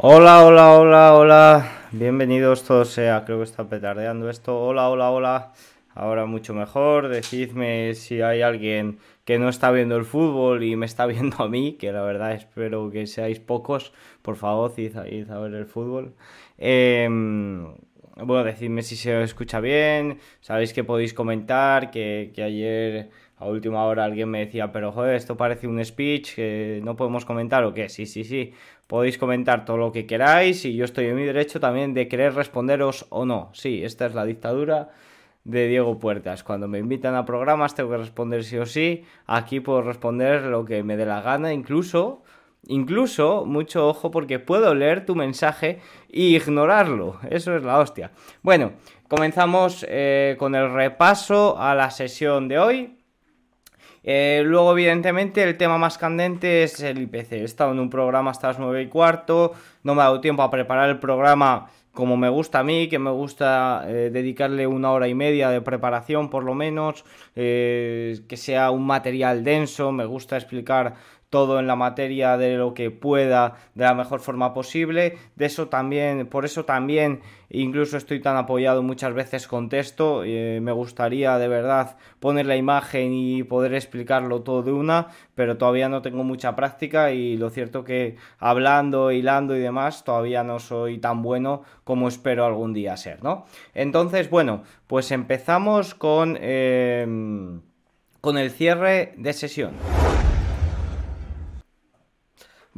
Hola, hola, hola, hola. Bienvenidos todos sea, creo que está petardeando esto. Hola, hola, hola. Ahora mucho mejor. Decidme si hay alguien que no está viendo el fútbol y me está viendo a mí, que la verdad espero que seáis pocos. Por favor, id a, ver el fútbol. Em, bueno, decidme si se escucha bien. Sabéis que podéis comentar, que, que ayer a última hora alguien me decía, pero joder, esto parece un speech que no podemos comentar o qué. Sí, sí, sí. Podéis comentar todo lo que queráis y yo estoy en mi derecho también de querer responderos o no. Sí, esta es la dictadura de Diego Puertas. Cuando me invitan a programas tengo que responder sí o sí. Aquí puedo responder lo que me dé la gana, incluso, incluso, mucho ojo porque puedo leer tu mensaje e ignorarlo. Eso es la hostia. Bueno, comenzamos eh, con el repaso a la sesión de hoy. Eh, luego, evidentemente, el tema más candente es el IPC. He estado en un programa hasta las 9 y cuarto, no me ha dado tiempo a preparar el programa como me gusta a mí, que me gusta eh, dedicarle una hora y media de preparación por lo menos, eh, que sea un material denso, me gusta explicar todo en la materia de lo que pueda de la mejor forma posible. De eso también, por eso también incluso estoy tan apoyado muchas veces con texto. Eh, me gustaría de verdad poner la imagen y poder explicarlo todo de una, pero todavía no tengo mucha práctica y lo cierto que hablando, hilando y demás todavía no soy tan bueno como espero algún día ser, ¿no? Entonces, bueno, pues empezamos con, eh, con el cierre de sesión.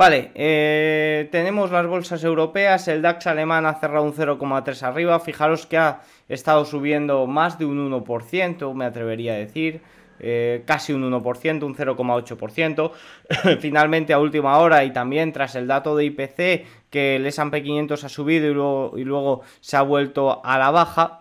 Vale, eh, tenemos las bolsas europeas, el DAX alemán ha cerrado un 0,3 arriba, fijaros que ha estado subiendo más de un 1%, me atrevería a decir, eh, casi un 1%, un 0,8%. Finalmente a última hora y también tras el dato de IPC que el S&P 500 ha subido y luego, y luego se ha vuelto a la baja,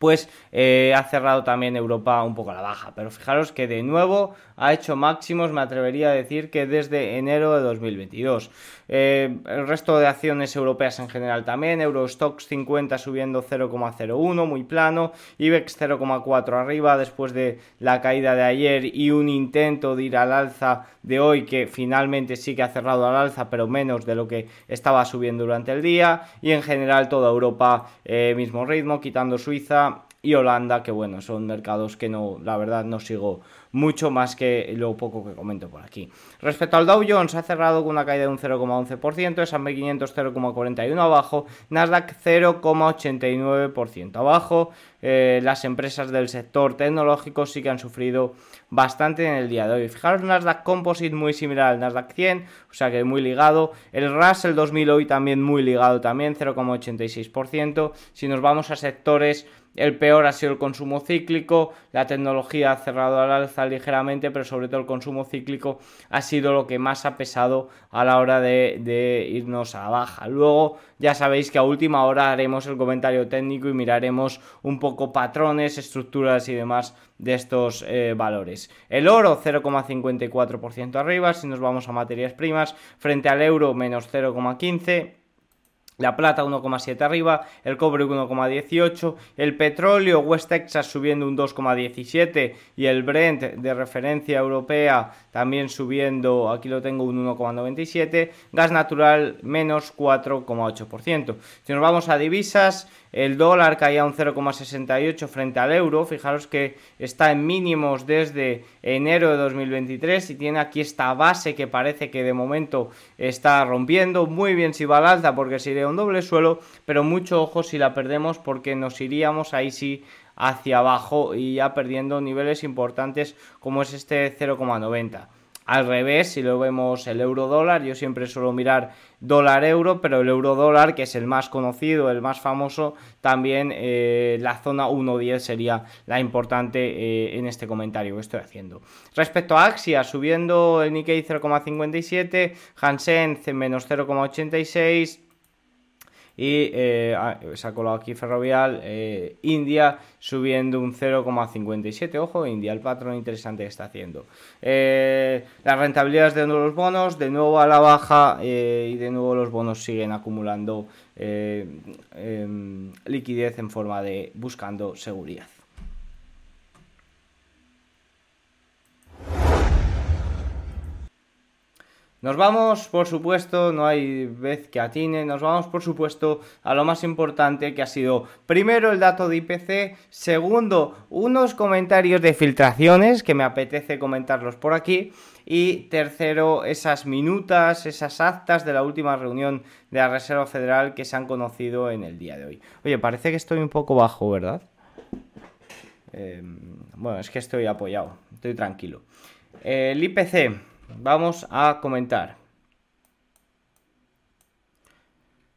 pues eh, ha cerrado también Europa un poco a la baja. Pero fijaros que de nuevo ha hecho máximos, me atrevería a decir que desde enero de 2022. Eh, el resto de acciones europeas en general también, Eurostox 50 subiendo 0,01, muy plano, IBEX 0,4 arriba después de la caída de ayer y un intento de ir al alza de hoy que finalmente sí que ha cerrado al alza, pero menos de lo que estaba subiendo durante el día. Y en general toda Europa eh, mismo ritmo, quitando Suiza y Holanda, que bueno, son mercados que no, la verdad no sigo mucho más que lo poco que comento por aquí. Respecto al Dow Jones, ha cerrado con una caída de un 0,11%, S&P 500 0,41 abajo, Nasdaq 0,89% abajo. Eh, las empresas del sector tecnológico sí que han sufrido bastante en el día de hoy. Fijaros, Nasdaq Composite muy similar al Nasdaq 100, o sea que muy ligado. El Russell 2000 hoy también muy ligado también, 0,86%. Si nos vamos a sectores el peor ha sido el consumo cíclico, la tecnología ha cerrado al alza ligeramente, pero sobre todo el consumo cíclico ha sido lo que más ha pesado a la hora de, irnos a baja. Luego ya sabéis que a última hora haremos el comentario técnico y miraremos un poco patrones, estructuras y demás de estos eh, valores. El oro 0,54% arriba, si nos vamos a materias primas, frente al euro menos 0,15%. La plata 1,7 arriba, el cobre 1,18, el petróleo West Texas subiendo un 2,17 y el Brent de referencia europea también subiendo, aquí lo tengo un 1,97, gas natural menos 4,8%. Si nos vamos a divisas, el dólar caía un 0,68 frente al euro. Fijaros que está en mínimos desde enero de 2023 y tiene aquí esta base que parece que de momento está rompiendo. Muy bien si va al alta porque sería un doble suelo, pero mucho ojo si la perdemos porque nos iríamos ahí sí hacia abajo y ya perdiendo niveles importantes como es este 0,90. Al revés, si lo vemos el euro dólar, yo siempre suelo mirar dólar euro, pero el euro dólar, que es el más conocido, el más famoso, también eh, la zona 1.10 sería la importante eh, en este comentario que estoy haciendo. Respecto a Axia, subiendo el Nikkei 0,57, Hansen menos 0,86, y eh, ah, se ha colado aquí Ferrovial, eh, India subiendo un 0,57, ojo, India, el patrón interesante que está haciendo. Eh, las rentabilidades de los bonos, de nuevo a la baja y de nuevo los bonos siguen acumulando em, liquidez en forma de buscando seguridad. Nos vamos, por supuesto, no hay vez que atine, nos vamos, por supuesto, a lo más importante que ha sido, primero, el dato de IPC, segundo, unos comentarios de filtraciones, que me apetece comentarlos por aquí, y tercero, esas minutas, esas actas de la última reunión de la Reserva Federal que se han conocido en el día de hoy. Oye, parece que estoy un poco bajo, ¿verdad? Em, bueno, es que estoy apoyado, estoy tranquilo. el IPC vamos a comentar.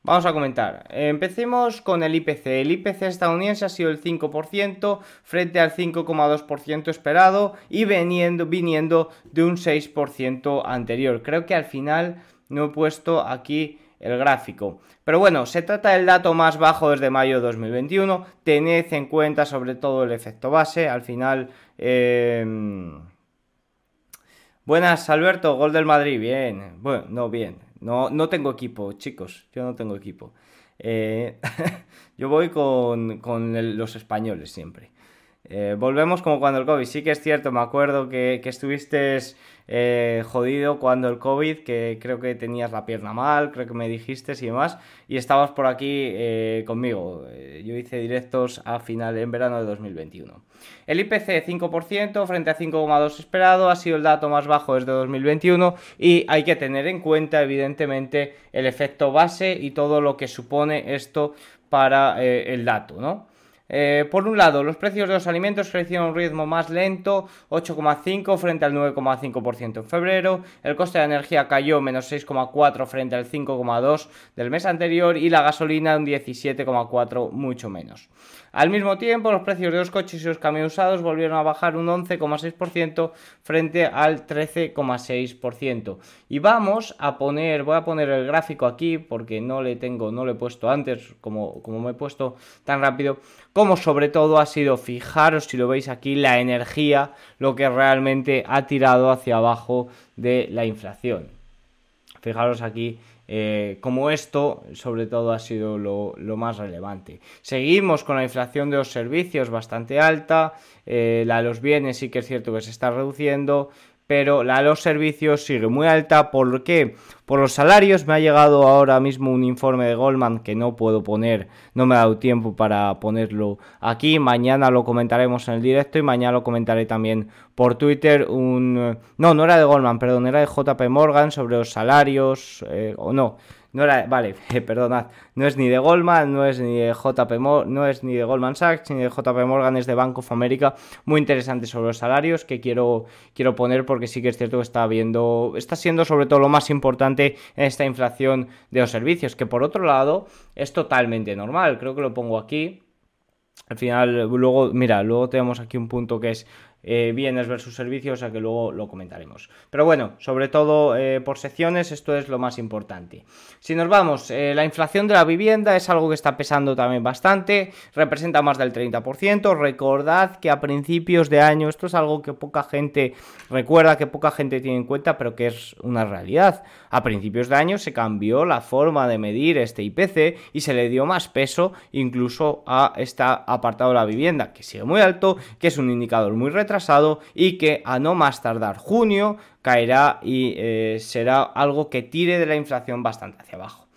Vamos a comentar. Empecemos con el IPC. El IPC estadounidense ha sido el 5% frente al 5,2% esperado y viniendo, viniendo de un 6% anterior. Creo que al final no he puesto aquí el gráfico. Pero bueno, se trata del dato más bajo desde mayo de 2021. Tened en cuenta sobre todo el efecto base. Al final... Eh, Buenas, Alberto, gol del Madrid, bien. Bueno, no, bien. No, no tengo equipo, chicos, yo no tengo equipo. Eh, yo voy con, los españoles siempre. Eh, volvemos como cuando el COVID. Sí que es cierto, me acuerdo que, que estuviste eh, jodido cuando el COVID, que creo que tenías la pierna mal, creo que me dijiste y demás, y estabas por aquí eh, conmigo. Yo hice directos a final en verano de 2021. El IPC 5% frente a 5,2 esperado ha sido el dato más bajo desde 2021 y hay que tener en cuenta evidentemente el efecto base y todo lo que supone esto para el dato, ¿no? Eh, por un lado, los precios de los alimentos crecieron a un ritmo más lento, 8,5 frente al 9,5% en febrero, el coste de energía cayó menos 6,4 frente al 5,2 del mes anterior y la gasolina un 17,4 mucho menos. Al mismo tiempo, los precios de los coches y los camiones usados volvieron a bajar un 11,6% frente al 13,6%. Y vamos a poner, voy a poner el gráfico aquí porque no le tengo, no lo he puesto antes, como, como me he puesto tan rápido, como sobre todo ha sido, fijaros si lo veis aquí, la energía, lo que realmente ha tirado hacia abajo de la inflación. Fijaros aquí eh, como esto, sobre todo, ha sido lo, más relevante. Seguimos con la inflación de los servicios bastante alta, eh, la de los bienes sí que es cierto que se está reduciendo, pero la de los servicios sigue muy alta. ¿Por qué? Por los salarios. Me ha llegado ahora mismo un informe de Goldman que no puedo poner, no me ha dado tiempo para ponerlo aquí. Mañana lo comentaremos en el directo y mañana lo comentaré también por Twitter. Un... No, no era de Goldman, perdón, era de JP Morgan sobre los salarios, eh, o no no era, vale, perdonad, no es ni de Goldman, no es ni de JP no es ni de Goldman Sachs, ni de JP Morgan, es de Bank of America, muy interesante sobre los salarios que quiero, quiero poner porque sí que es cierto que está viendo, está siendo sobre todo lo más importante en esta inflación de los servicios, que por otro lado es totalmente normal, creo que lo pongo aquí. Al final, luego, mira, luego tenemos aquí un punto que es eh, bienes versus servicios, o sea que luego lo comentaremos. Pero bueno, sobre todo eh, por secciones, esto es lo más importante. Si nos vamos, eh, la inflación de la vivienda es algo que está pesando también bastante, representa más del 30%. Recordad que a principios de año, esto es algo que poca gente recuerda, que poca gente tiene en cuenta, pero que es una realidad. A principios de año se cambió la forma de medir este IPC y se le dio más peso incluso a este apartado de la vivienda, que sigue muy alto, que es un indicador muy retrasado y que a no más tardar junio caerá y eh, será algo que tire de la inflación bastante hacia abajo.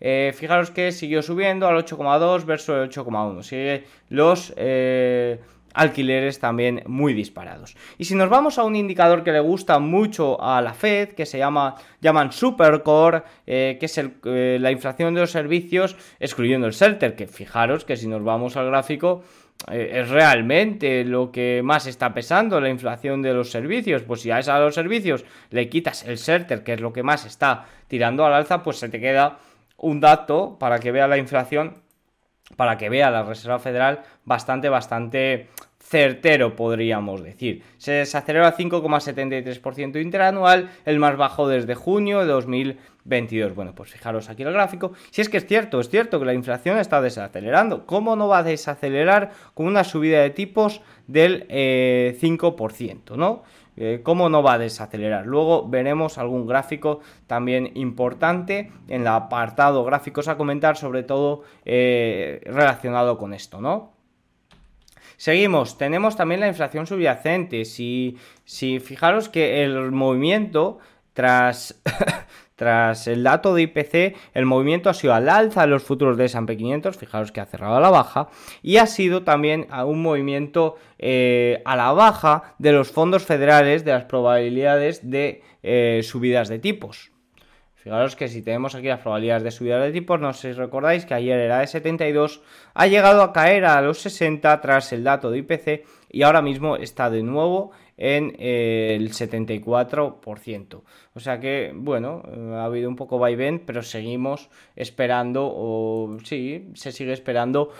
Eh, fijaros que siguió subiendo al 8,2 versus el 8,1. Sigue los eh, alquileres también muy disparados. Y si nos vamos a un indicador que le gusta mucho a la Fed, que se llama llaman Supercore, que es la inflación de los servicios, excluyendo el Shelter, que fijaros que si nos vamos al gráfico eh, es realmente lo que más está pesando la inflación de los servicios. Pues si a esa de los servicios le quitas el SERTER, que es lo que más está tirando al alza, pues se te queda un dato para que vea la inflación, para que vea la Reserva Federal bastante, bastante certero, podríamos decir. Se desacelera a 5,73% interanual, el más bajo desde junio de 2022. Bueno, pues fijaros aquí el gráfico. Si es que es cierto, es cierto que la inflación está desacelerando. ¿Cómo no va a desacelerar con una subida de tipos del 5%, eh, ¿no? Eh, ¿Cómo no va a desacelerar? Luego veremos algún gráfico también importante en el apartado gráficos a comentar, sobre todo eh, relacionado con esto, ¿no? Seguimos, tenemos también la inflación subyacente. Si, si fijaros que el movimiento tras, tras el dato de IPC, el movimiento ha sido al alza de los futuros de S&P 500, fijaros que ha cerrado a la baja, y ha sido también un movimiento eh, a la baja de los fondos federales de las probabilidades de eh, subidas de tipos. Fijaros que si tenemos aquí las probabilidades de subida de tipos, no sé si recordáis que ayer era de 72, ha llegado a caer a los 60 tras el dato de IPC y ahora mismo está de nuevo en eh, el 74%. O sea que, bueno, ha habido un poco vaivén, pero seguimos esperando, o sí, se sigue esperando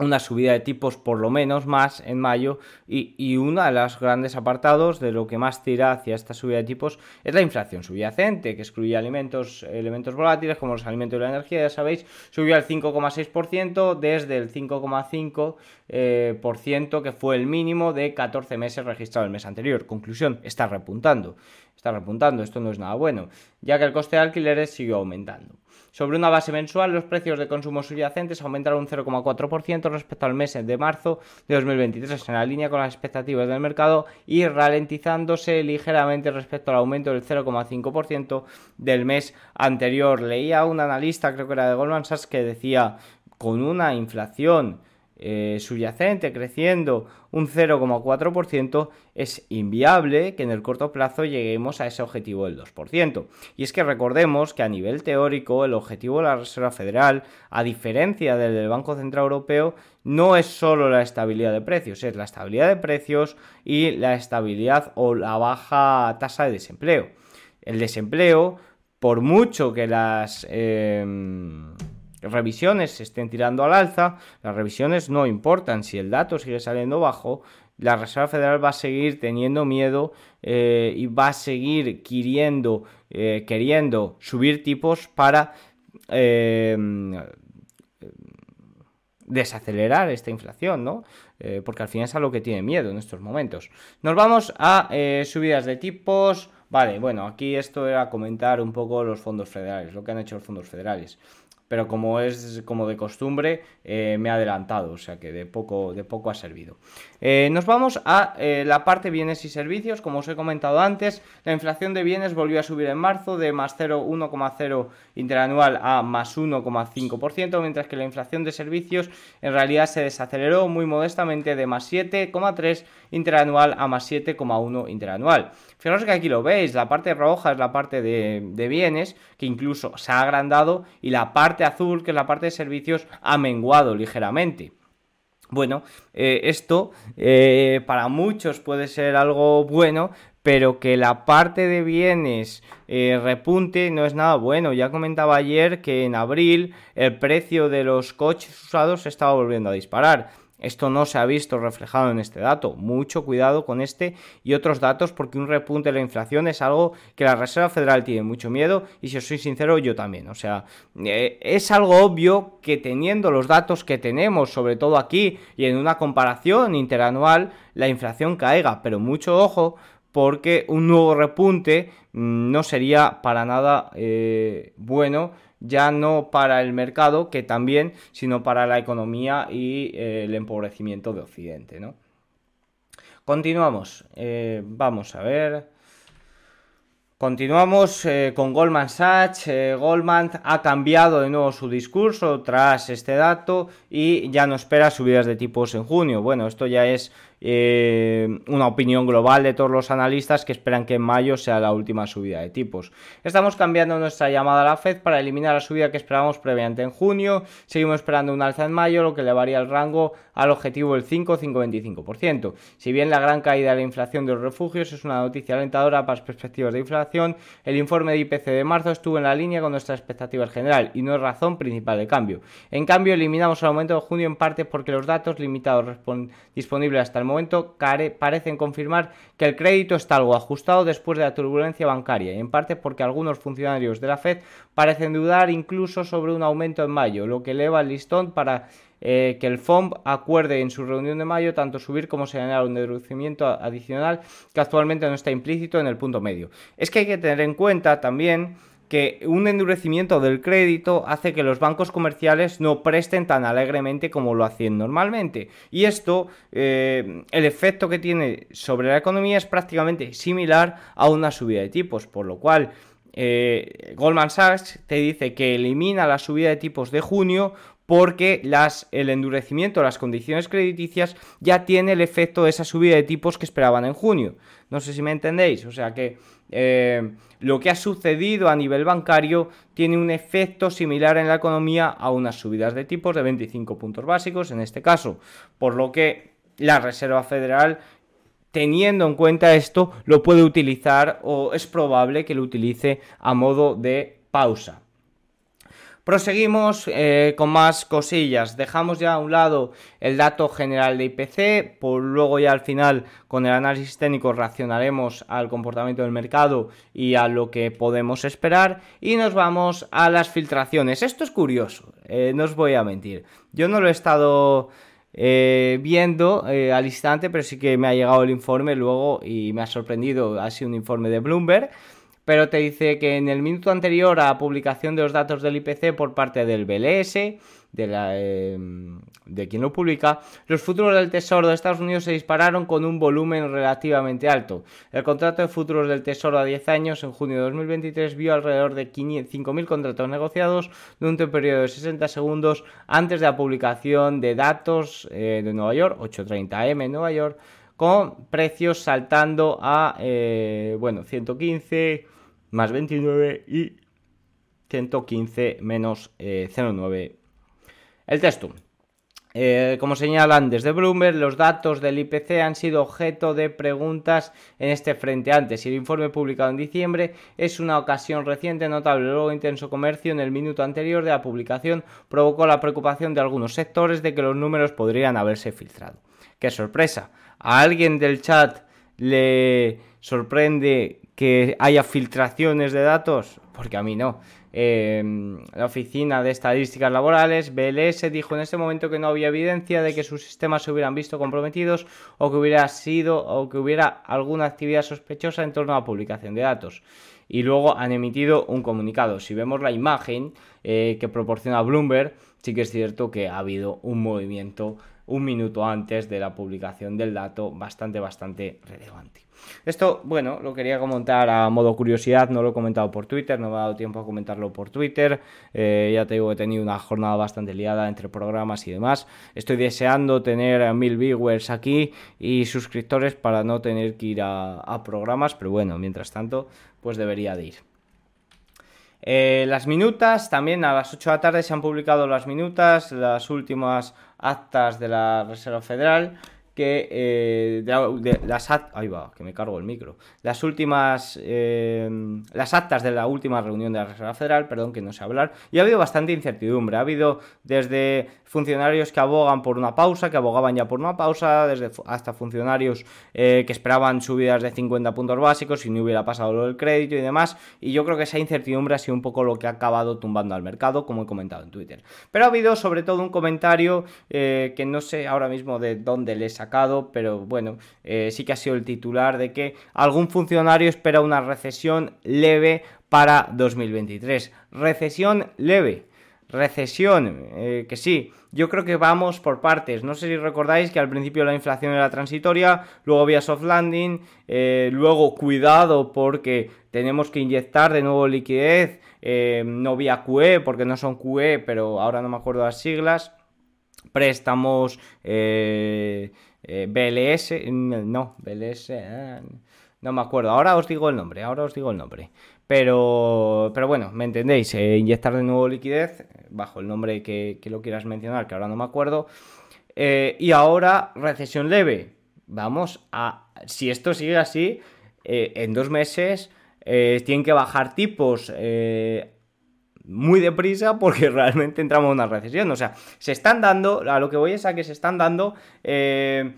una subida de tipos por lo menos más en mayo y, y uno de los grandes apartados de lo que más tira hacia esta subida de tipos es la inflación subyacente que excluye alimentos, elementos volátiles como los alimentos y la energía, ya sabéis, subió al 5,6% desde el 5,5% eh, por ciento, que fue el mínimo de 14 meses registrado el mes anterior. Conclusión, está repuntando, está repuntando, esto no es nada bueno, ya que el coste de alquileres siguió aumentando. Sobre una base mensual, los precios de consumo subyacentes aumentaron un 0,4% respecto al mes de marzo de 2023, en la línea con las expectativas del mercado y ralentizándose ligeramente respecto al aumento del 0,5% del mes anterior. Leía un analista, creo que era de Goldman Sachs, que decía con una inflación eh, subyacente creciendo un 0,4%, es inviable que en el corto plazo lleguemos a ese objetivo del 2%. Y es que recordemos que a nivel teórico el objetivo de la Reserva Federal, a diferencia del Banco Central Europeo, no es solo la estabilidad de precios, es la estabilidad de precios y la estabilidad o la baja tasa de desempleo. El desempleo, por mucho que las... Em, revisiones se estén tirando al alza, las revisiones no importan. Si el dato sigue saliendo bajo, la Reserva Federal va a seguir teniendo miedo eh, y va a seguir queriendo, eh, queriendo subir tipos para eh, desacelerar esta inflación, ¿no? porque al final es a lo que tiene miedo en estos momentos. Nos vamos a subidas de tipos. Vale, bueno, aquí esto era comentar un poco los fondos federales, lo que han hecho los fondos federales pero como es como de costumbre, eh, me ha adelantado, o sea que de poco, de poco ha servido. Eh, nos vamos a eh, la parte bienes y servicios, como os he comentado antes, la inflación de bienes volvió a subir en marzo de más 0,1,0 interanual a más 1,5%, mientras que la inflación de servicios en realidad se desaceleró muy modestamente de más 7,3 interanual a más 7,1 interanual. Fijaros que aquí lo veis, la parte roja es la parte de, bienes, que incluso se ha agrandado, y la parte azul, que es la parte de servicios, ha menguado ligeramente. Bueno, eh, esto eh, para muchos puede ser algo bueno, pero que la parte de bienes eh, repunte no es nada bueno. Ya comentaba ayer que en abril el precio de los coches usados se estaba volviendo a disparar. Esto no se ha visto reflejado en este dato. Mucho cuidado con este y otros datos porque un repunte de la inflación es algo que la Reserva Federal tiene mucho miedo y si os soy sincero yo también. O sea, eh, es algo obvio que teniendo los datos que tenemos, sobre todo aquí y en una comparación interanual, la inflación caiga. Pero mucho ojo porque un nuevo repunte mm, no sería para nada eh, bueno ya no para el mercado, que también, sino para la economía y eh, el empobrecimiento de Occidente, ¿no? Continuamos. Eh, vamos a ver. Continuamos eh, con Goldman Sachs. Goldman ha cambiado de nuevo su discurso tras este dato y ya no espera subidas de tipos en junio. Bueno, esto ya es eh, una opinión global de todos los analistas que esperan que en mayo sea la última subida de tipos. Estamos cambiando nuestra llamada a la Fed para eliminar la subida que esperábamos previamente en junio. Seguimos esperando un alza en mayo, lo que elevaría el rango al objetivo del 5-5,25%. Si bien la gran caída de la inflación de los refugios es una noticia alentadora para las perspectivas de inflación, el informe de IPC de marzo estuvo en la línea con nuestras expectativas general y no es razón principal de cambio. En cambio, eliminamos el aumento de junio en parte porque los datos limitados disponibles hasta el momento momento parecen confirmar que el crédito está algo ajustado después de la turbulencia bancaria, en parte porque algunos funcionarios de la Fed parecen dudar incluso sobre un aumento en mayo, lo que eleva el listón para eh, que el FOMP acuerde en su reunión de mayo tanto subir como señalar un endurecimiento adicional que actualmente no está implícito en el punto medio. Es que hay que tener en cuenta también que un endurecimiento del crédito hace que los bancos comerciales no presten tan alegremente como lo hacían normalmente. Y esto, eh, el efecto que tiene sobre la economía es prácticamente similar a una subida de tipos, por lo cual eh, Goldman Sachs te dice que elimina la subida de tipos de junio porque las, el endurecimiento de las condiciones crediticias ya tiene el efecto de esa subida de tipos que esperaban en junio. No sé si me entendéis, o sea que eh, lo que ha sucedido a nivel bancario tiene un efecto similar en la economía a unas subidas de tipos de 25 puntos básicos en este caso, por lo que la Reserva Federal teniendo en cuenta esto, lo puede utilizar o es probable que lo utilice a modo de pausa. Proseguimos eh, con más cosillas. Dejamos ya a un lado el dato general de IPC, por luego ya al final con el análisis técnico reaccionaremos al comportamiento del mercado y a lo que podemos esperar. Y nos vamos a las filtraciones. Esto es curioso, eh, no os voy a mentir. Yo no lo he estado eh, viendo al instante, pero sí que me ha llegado el informe luego y me ha sorprendido. Ha sido un informe de Bloomberg pero te dice que en el minuto anterior a la publicación de los datos del IPC por parte del BLS, de, la, de quien lo publica, los futuros del Tesoro de Estados Unidos se dispararon con un volumen relativamente alto. El contrato de futuros del Tesoro a 10 años en junio de 2023 vio alrededor de 5.000 contratos negociados durante un periodo de 60 segundos antes de la publicación de datos eh, de Nueva York, 8.30 M en Nueva York, con precios saltando a, eh, bueno, 115 más 29 y 115 menos 0,9. Eh, El texto. Eh, como señalan desde Bloomberg, los datos del IPC han sido objeto de preguntas en este frente antes y el informe publicado en diciembre es una ocasión reciente notable. Luego, intenso comercio en el minuto anterior de la publicación provocó la preocupación de algunos sectores de que los números podrían haberse filtrado. ¡Qué sorpresa! ¿A alguien del chat le sorprende que haya filtraciones de datos? Porque a mí no. Em, la Oficina de Estadísticas Laborales, BLS, dijo en ese momento que no había evidencia de que sus sistemas se hubieran visto comprometidos o que hubiera sido o que hubiera alguna actividad sospechosa en torno a la publicación de datos. Y luego han emitido un comunicado. Si vemos la imagen eh, que proporciona Bloomberg, sí que es cierto que ha habido un movimiento un minuto antes de la publicación del dato bastante, bastante relevante. Esto, bueno, lo quería comentar a modo curiosidad, no lo he comentado por Twitter, no me ha dado tiempo a comentarlo por Twitter, eh, ya te digo que he tenido una jornada bastante liada entre programas y demás, estoy deseando tener mil viewers aquí y suscriptores para no tener que ir a, programas, pero bueno, mientras tanto, pues debería de ir. Eh, las minutas, también a las 8 de la tarde se han publicado las minutas, las últimas actas de la Reserva Federal que eh, de, las ahí va, que me cargo el micro. Las últimas eh, las actas de la última reunión de la Reserva Federal, perdón, que no sé hablar, y ha habido bastante incertidumbre. Ha habido desde funcionarios que abogan por una pausa, que abogaban ya por una pausa, desde hasta funcionarios eh, que esperaban subidas de 50 puntos básicos si no hubiera pasado lo del crédito y demás. Y yo creo que esa incertidumbre ha sido un poco lo que ha acabado tumbando al mercado, como he comentado en Twitter. Pero ha habido sobre todo un comentario que no sé ahora mismo de dónde les pero bueno, eh, sí que ha sido el titular de que algún funcionario espera una recesión leve para 2023. Recesión leve. Recesión, eh, que sí, yo creo que vamos por partes. No sé si recordáis que al principio la inflación era transitoria, luego había soft landing, eh, luego cuidado porque tenemos que inyectar de nuevo liquidez, no vía QE porque no son QE, pero ahora no me acuerdo las siglas. Préstamos, BLS, no, BLS, eh, no me acuerdo, ahora os digo el nombre, ahora os digo el nombre. Pero, pero bueno, me entendéis, eh, inyectar de nuevo liquidez, bajo el nombre que, lo quieras mencionar, que ahora no me acuerdo. y ahora, recesión leve. Vamos a, si esto sigue así, en dos meses tienen que bajar tipos muy deprisa porque realmente entramos en una recesión. O sea, se están dando, a lo que voy es a que se están dando eh,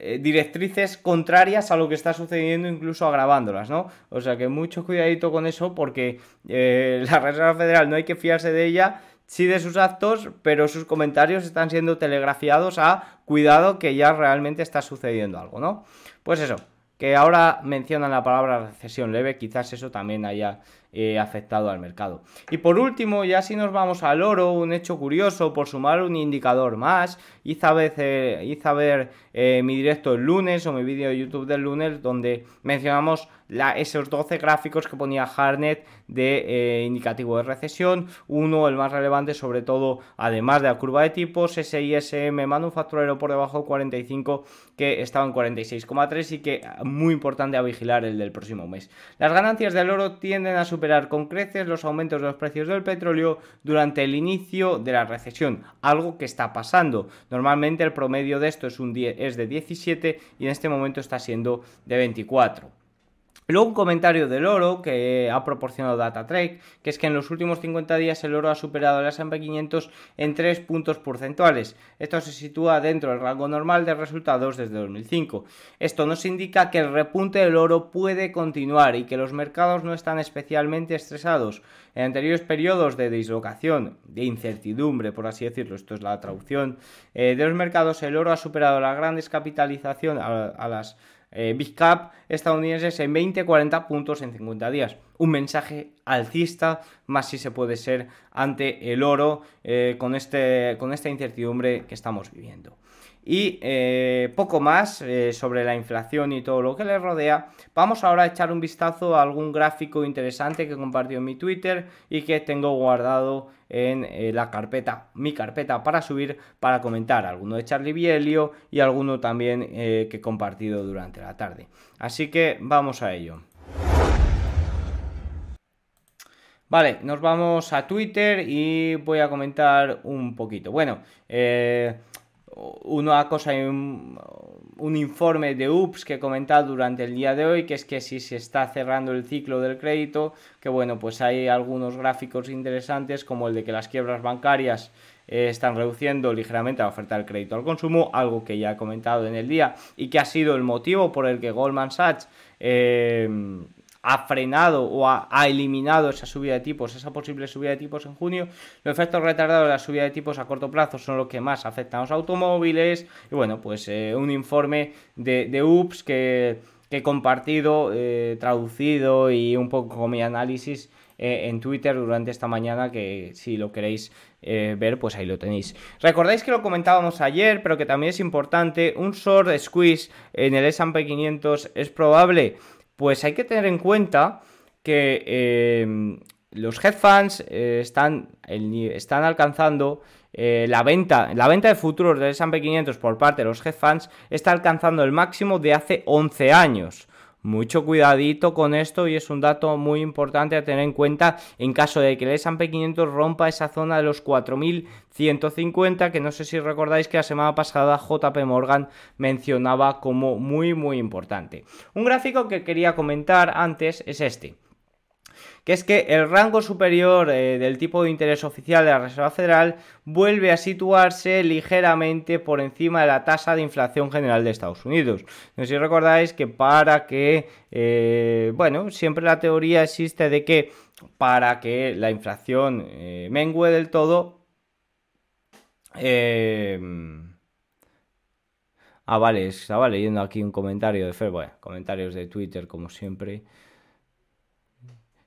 eh, directrices contrarias a lo que está sucediendo, incluso agravándolas, ¿no? O sea que mucho cuidadito con eso porque eh, la Reserva Federal no hay que fiarse de ella. Sí de sus actos, pero sus comentarios están siendo telegrafiados a cuidado que ya realmente está sucediendo algo, ¿no? Pues eso, que ahora mencionan la palabra recesión leve, quizás eso también haya eh, afectado al mercado. Y por último, ya si nos vamos al oro, un hecho curioso, por sumar un indicador más, hice a, hice ver eh, mi directo el lunes o mi vídeo de YouTube del lunes donde mencionamos esos 12 gráficos que ponía Harnet de eh, indicativo de recesión. Uno, el más relevante, sobre todo, además de la curva de tipos, SISM manufacturero por debajo de 45, que estaba en 46,3 y que muy importante a vigilar el del próximo mes. Las ganancias del oro tienden a superar con creces los aumentos de los precios del petróleo durante el inicio de la recesión, algo que está pasando. Normalmente el promedio de esto es, un es de 17 y en este momento está siendo de 24. Luego un comentario del oro que ha proporcionado DataTrade, que es que en los últimos 50 días el oro ha superado el S&P 500 en 3 puntos porcentuales. Esto se sitúa dentro del rango normal de resultados desde 2005. Esto nos indica que el repunte del oro puede continuar y que los mercados no están especialmente estresados. En anteriores periodos de dislocación, de incertidumbre, por así decirlo, esto es la traducción, eh, de los mercados, el oro ha superado la gran descapitalización a las eh, Big Cap estadounidenses en 20-40 puntos en 50 días. Un mensaje alcista, más si se puede ser ante el oro eh, con, este, con esta incertidumbre que estamos viviendo. Y eh, poco más eh, sobre la inflación y todo lo que le rodea. Vamos ahora a echar un vistazo a algún gráfico interesante que compartió en mi Twitter y que tengo guardado en eh, la carpeta, mi carpeta para subir, para comentar. Alguno de Charlie Bielio y alguno también que he compartido durante la tarde. Así que vamos a ello. Vale, nos vamos a Twitter y voy a comentar un poquito. Bueno, eh, una cosa, un, un informe de UPS que he comentado durante el día de hoy, que es que si se está cerrando el ciclo del crédito, que bueno, pues hay algunos gráficos interesantes como el de que las quiebras bancarias eh, están reduciendo ligeramente la oferta del crédito al consumo, algo que ya he comentado en el día y que ha sido el motivo por el que Goldman Sachs eh, ha frenado o ha, eliminado esa subida de tipos, esa posible subida de tipos en junio. Los efectos retardados de la subida de tipos a corto plazo son los que más afectan a los automóviles. Y bueno, pues eh, un informe de, UPS que, he compartido, eh, traducido y un poco mi análisis eh, en Twitter durante esta mañana, que si lo queréis ver, pues ahí lo tenéis. Recordáis que lo comentábamos ayer, pero que también es importante, un short squeeze en el S&P 500 es probable pues hay que tener en cuenta que em, los hedge funds eh, están, están, alcanzando eh, la venta, la venta de futuros del S&P 500 por parte de los hedge funds está alcanzando el máximo de hace 11 años. Mucho cuidadito con esto y es un dato muy importante a tener en cuenta en caso de que el S&P 500 rompa esa zona de los 4.150 que no sé si recordáis que la semana pasada JP Morgan mencionaba como muy muy importante. Un gráfico que quería comentar antes es este que es que el rango superior eh, del tipo de interés oficial de la Reserva Federal vuelve a situarse ligeramente por encima de la tasa de inflación general de Estados Unidos. No sé si recordáis que para que, eh, bueno, siempre la teoría existe de que para que la inflación eh, mengue del todo, Ah, vale, estaba leyendo aquí un comentario de Fer, bueno, comentarios de Twitter como siempre.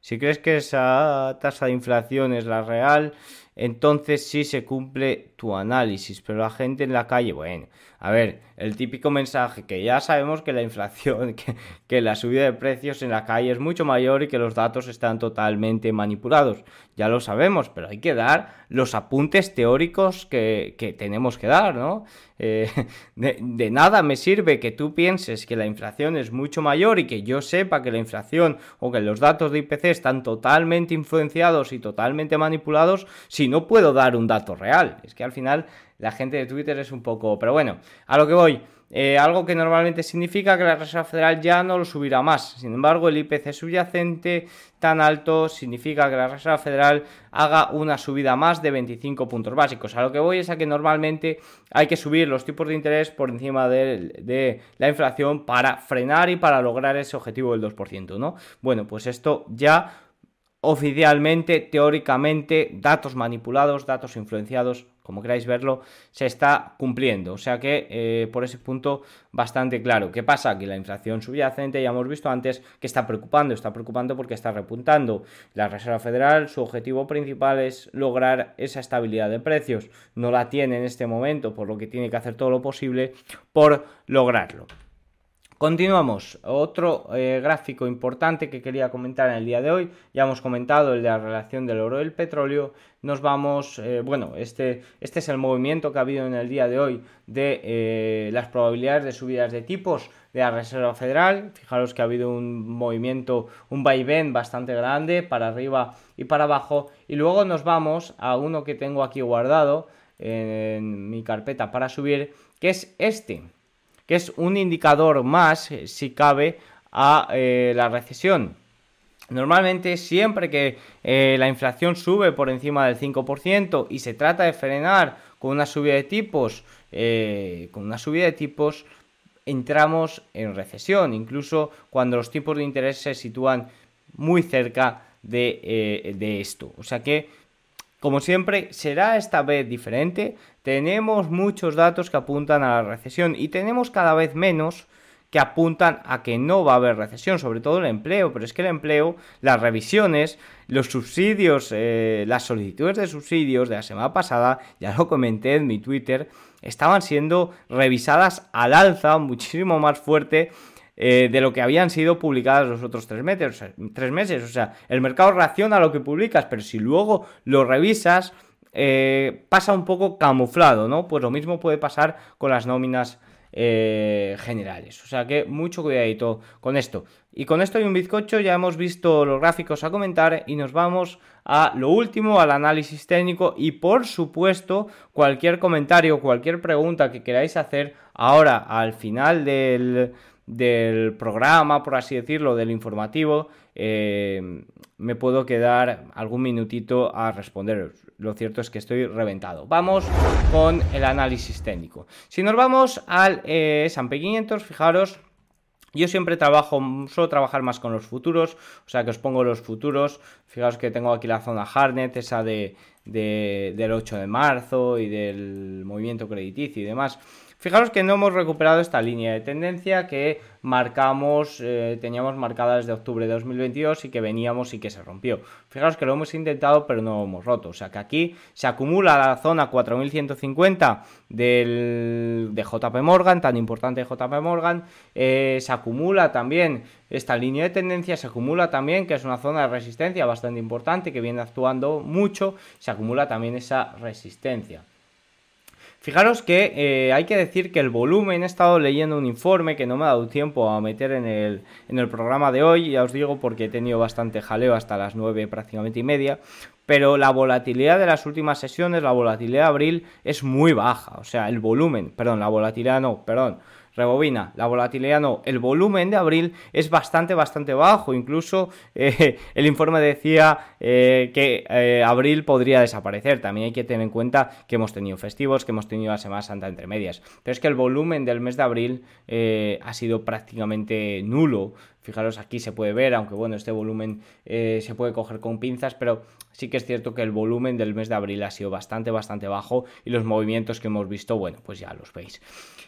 Si crees que esa tasa de inflación es la real, entonces sí se cumple tu análisis. Pero la gente en la calle, bueno, a ver, el típico mensaje que ya sabemos que la inflación, que, la subida de precios en la calle es mucho mayor y que los datos están totalmente manipulados. Ya lo sabemos, pero hay que dar los apuntes teóricos que, tenemos que dar, ¿no? Eh, de, nada me sirve que tú pienses que la inflación es mucho mayor y que yo sepa que la inflación o que los datos de IPC están totalmente influenciados y totalmente manipulados si no puedo dar un dato real. Es que al final la gente de Twitter es un poco... Pero bueno, a lo que voy. Eh, algo que normalmente significa que la Reserva Federal ya no lo subirá más. Sin embargo, el IPC subyacente tan alto significa que la Reserva Federal haga una subida más de 25 puntos básicos. A lo que voy es a que normalmente hay que subir los tipos de interés por encima de, de la inflación para frenar y para lograr ese objetivo del 2%, ¿no? Bueno, pues esto ya oficialmente, teóricamente, datos manipulados, datos influenciados como queráis verlo, se está cumpliendo. O sea que eh, por ese punto bastante claro. ¿Qué pasa? Que la inflación subyacente, ya hemos visto antes, que está preocupando, está preocupando porque está repuntando. La Reserva Federal, su objetivo principal es lograr esa estabilidad de precios. No la tiene en este momento, por lo que tiene que hacer todo lo posible por lograrlo. Continuamos. Otro eh, gráfico importante que quería comentar en el día de hoy. Ya hemos comentado el de la relación del oro y el petróleo. Nos vamos, eh, bueno, este, este es el movimiento que ha habido en el día de hoy de eh, las probabilidades de subidas de tipos de la Reserva Federal. Fijaros que ha habido un movimiento, un vaivén bastante grande para arriba y para abajo. Y luego nos vamos a uno que tengo aquí guardado en mi carpeta para subir, que es este que es un indicador más, eh, si cabe, a eh, la recesión. Normalmente siempre que eh, la inflación sube por encima del 5% y se trata de frenar con una subida de tipos, con una subida de tipos entramos en recesión, incluso cuando los tipos de interés se sitúan muy cerca de, de esto. O sea que como siempre, será esta vez diferente. Tenemos muchos datos que apuntan a la recesión y tenemos cada vez menos que apuntan a que no va a haber recesión, sobre todo el empleo, pero es que el empleo, las revisiones, los subsidios, eh, las solicitudes de subsidios de la semana pasada, ya lo comenté en mi Twitter, estaban siendo revisadas al alza muchísimo más fuerte eh, de lo que habían sido publicadas los otros tres meses, o sea, tres meses. O sea, el mercado reacciona a lo que publicas, pero si luego lo revisas, eh, pasa un poco camuflado, ¿no? Pues lo mismo puede pasar con las nóminas eh, generales. O sea que mucho cuidadito con esto. Y con esto y un bizcocho ya hemos visto los gráficos a comentar y nos vamos a lo último, al análisis técnico y por supuesto cualquier comentario, cualquier pregunta que queráis hacer ahora al final del, del programa, por así decirlo, del informativo, eh, me puedo quedar algún minutito a responder. Lo cierto es que estoy reventado. Vamos con el análisis técnico. Si nos vamos al eh, S&P 500, fijaros, yo siempre trabajo, suelo trabajar más con los futuros, o sea que os pongo los futuros. Fijaos que tengo aquí la zona Harnet, esa de, del 8 de marzo y del movimiento crediticio y demás. Fijaros que no hemos recuperado esta línea de tendencia que marcamos, eh, teníamos marcada desde octubre de 2022 y que veníamos y que se rompió. Fijaros que lo hemos intentado pero no lo hemos roto. O sea que aquí se acumula la zona 4150 del, de JP Morgan, tan importante JP Morgan. Eh, se acumula también esta línea de tendencia, se acumula también, que es una zona de resistencia bastante importante que viene actuando mucho, se acumula también esa resistencia. Fijaros que eh, hay que decir que el volumen, he estado leyendo un informe que no me ha dado tiempo a meter en el, en el programa de hoy, ya os digo porque he tenido bastante jaleo hasta las 9 prácticamente y media, pero la volatilidad de las últimas sesiones, la volatilidad de abril es muy baja, o sea, el volumen, perdón, la volatilidad no, perdón, rebobina, la volatilidad no, el volumen de abril es bastante, bastante bajo, incluso eh, el informe decía eh, que eh, abril podría desaparecer, también hay que tener en cuenta que hemos tenido festivos, que hemos tenido la Semana Santa entre medias, pero es que el volumen del mes de abril ha sido prácticamente nulo, Fijaros, aquí se puede ver, aunque bueno, este volumen se puede coger con pinzas, pero sí que es cierto que el volumen del mes de abril ha sido bastante, bastante bajo y los movimientos que hemos visto, bueno, pues ya los veis.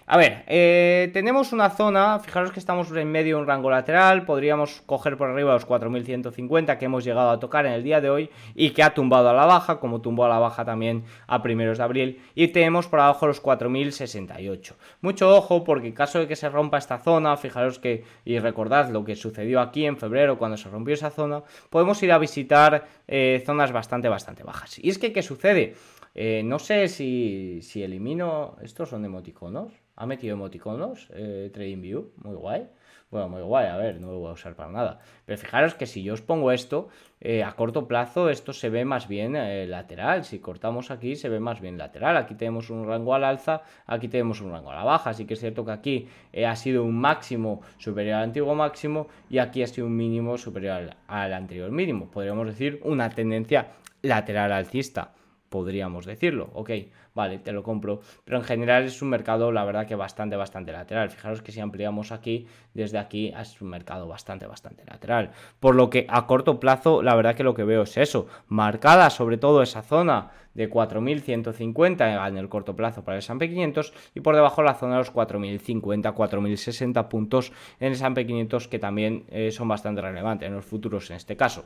A ver, eh, tenemos una zona, fijaros que estamos en medio de un rango lateral, podríamos coger por arriba los 4150 que hemos llegado a tocar en el día de hoy y que ha tumbado a la baja, como tumbó a la baja también a primeros de abril, y tenemos por abajo los 4068. Mucho ojo porque en caso de que se rompa esta zona, fijaros que, y recordad que sucedió aquí en febrero cuando se rompió esa zona, podemos ir a visitar eh, zonas bastante, bastante bajas. Y es que, ¿qué sucede? Eh, no sé si, si elimino, estos son emoticonos, ha metido emoticonos, eh, TradingView, muy guay. Bueno, muy guay, a ver, no lo voy a usar para nada. Pero fijaros que si yo os pongo esto, eh, a corto plazo esto se ve más bien eh, lateral. Si cortamos aquí se ve más bien lateral. Aquí tenemos un rango al alza, aquí tenemos un rango a la baja. Así que es cierto que aquí ha sido un máximo superior al antiguo máximo y aquí ha sido un mínimo superior al anterior mínimo. Podríamos decir una tendencia lateral alcista podríamos decirlo. Ok, vale, te lo compro. Pero en general es un mercado, la verdad que bastante, bastante lateral. Fijaros que si ampliamos aquí, desde aquí es un mercado bastante, bastante lateral. Por lo que a corto plazo, la verdad que lo que veo es eso, marcada sobre todo esa zona de 4.150 en el corto plazo para el S&P 500 y por debajo la zona de los 4.050, 4.060 puntos en el S&P 500 que también eh, son bastante relevantes en los futuros en este caso.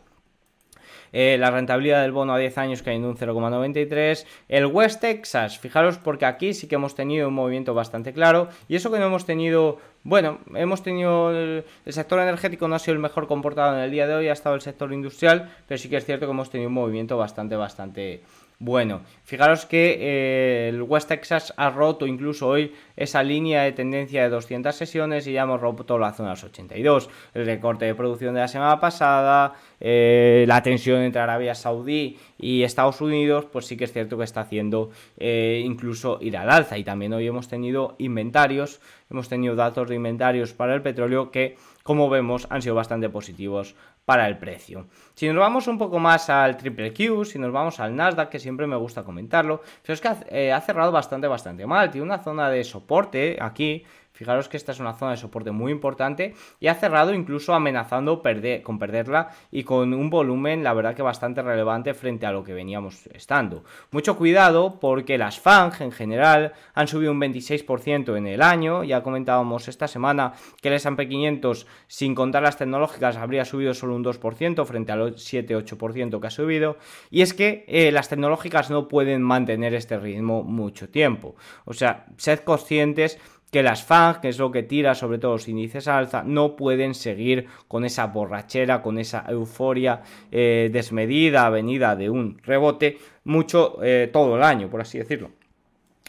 Eh, la rentabilidad del bono a 10 años cayendo un 0,93. El West Texas, fijaros porque aquí sí que hemos tenido un movimiento bastante claro y eso que no hemos tenido, bueno, hemos tenido el, el, sector energético no ha sido el mejor comportado en el día de hoy, ha estado el sector industrial, pero sí que es cierto que hemos tenido un movimiento bastante, bastante bueno, fijaros que eh, el West Texas ha roto incluso hoy esa línea de tendencia de 200 sesiones y ya hemos roto la zona de los 82. El recorte de producción de la semana pasada, eh, la tensión entre Arabia Saudí y Estados Unidos, pues sí que es cierto que está haciendo eh, incluso ir al alza. Y también hoy hemos tenido inventarios, hemos tenido datos de inventarios para el petróleo que, como vemos, han sido bastante positivos para el precio. Si nos vamos un poco más al triple Q, si nos vamos al Nasdaq, que siempre me gusta comentarlo, pero es que ha, eh, ha cerrado bastante, bastante mal. Tiene una zona de soporte aquí Fijaros que esta es una zona de soporte muy importante y ha cerrado incluso amenazando perder, con perderla y con un volumen, la verdad que bastante relevante frente a lo que veníamos estando. Mucho cuidado porque las FANG en general han subido un 26% en el año. Ya comentábamos esta semana que el S&P 500 sin contar las tecnológicas habría subido solo un 2% frente al 7-8% que ha subido. Y es que eh, las tecnológicas no pueden mantener este ritmo mucho tiempo. O sea, sed conscientes que las FANG, que es lo que tira sobre todo los índices alza, no pueden seguir con esa borrachera, con esa euforia eh, desmedida, venida de un rebote, mucho eh, todo el año, por así decirlo.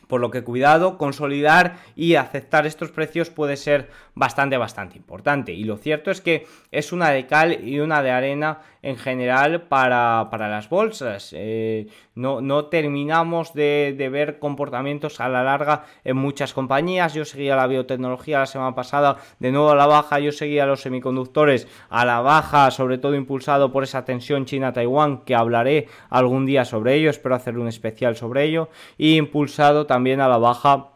Por lo que cuidado, consolidar y aceptar estos precios puede ser bastante, bastante importante. Y lo cierto es que es una de cal y una de arena en general para, las bolsas. Eh, no, no, terminamos de, ver comportamientos a la larga en muchas compañías. Yo seguía la biotecnología la semana pasada, de nuevo a la baja. Yo seguía los semiconductores a la baja, sobre todo impulsado por esa tensión China-Taiwán, que hablaré algún día sobre ello. Espero hacer un especial sobre ello. Y impulsado también a la baja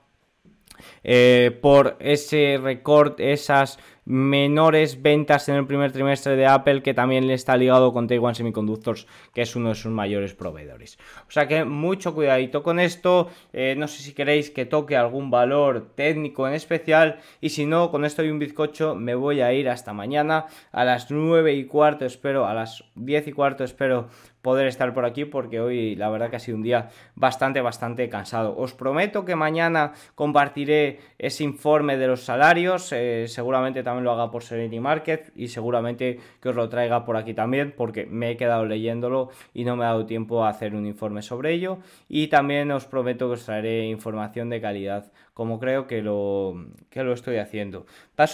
eh, por ese recorte, esas menores ventas en el primer trimestre de Apple, que también le está ligado con Taiwan Semiconductors, que es uno de sus mayores proveedores. O sea que mucho cuidadito con esto. Eh, no sé si queréis que toque algún valor técnico en especial. Y si no, con esto y un bizcocho me voy a ir hasta mañana a las 9 y cuarto, espero, a las 10 y cuarto, espero poder estar por aquí porque hoy la verdad que ha sido un día bastante, bastante cansado. Os prometo que mañana compartiré ese informe de los salarios, eh, seguramente también lo haga por Serenity Market y seguramente que os lo traiga por aquí también porque me he quedado leyéndolo y no me ha dado tiempo a hacer un informe sobre ello y también os prometo que os traeré información de calidad como creo que lo, que lo estoy haciendo. Paso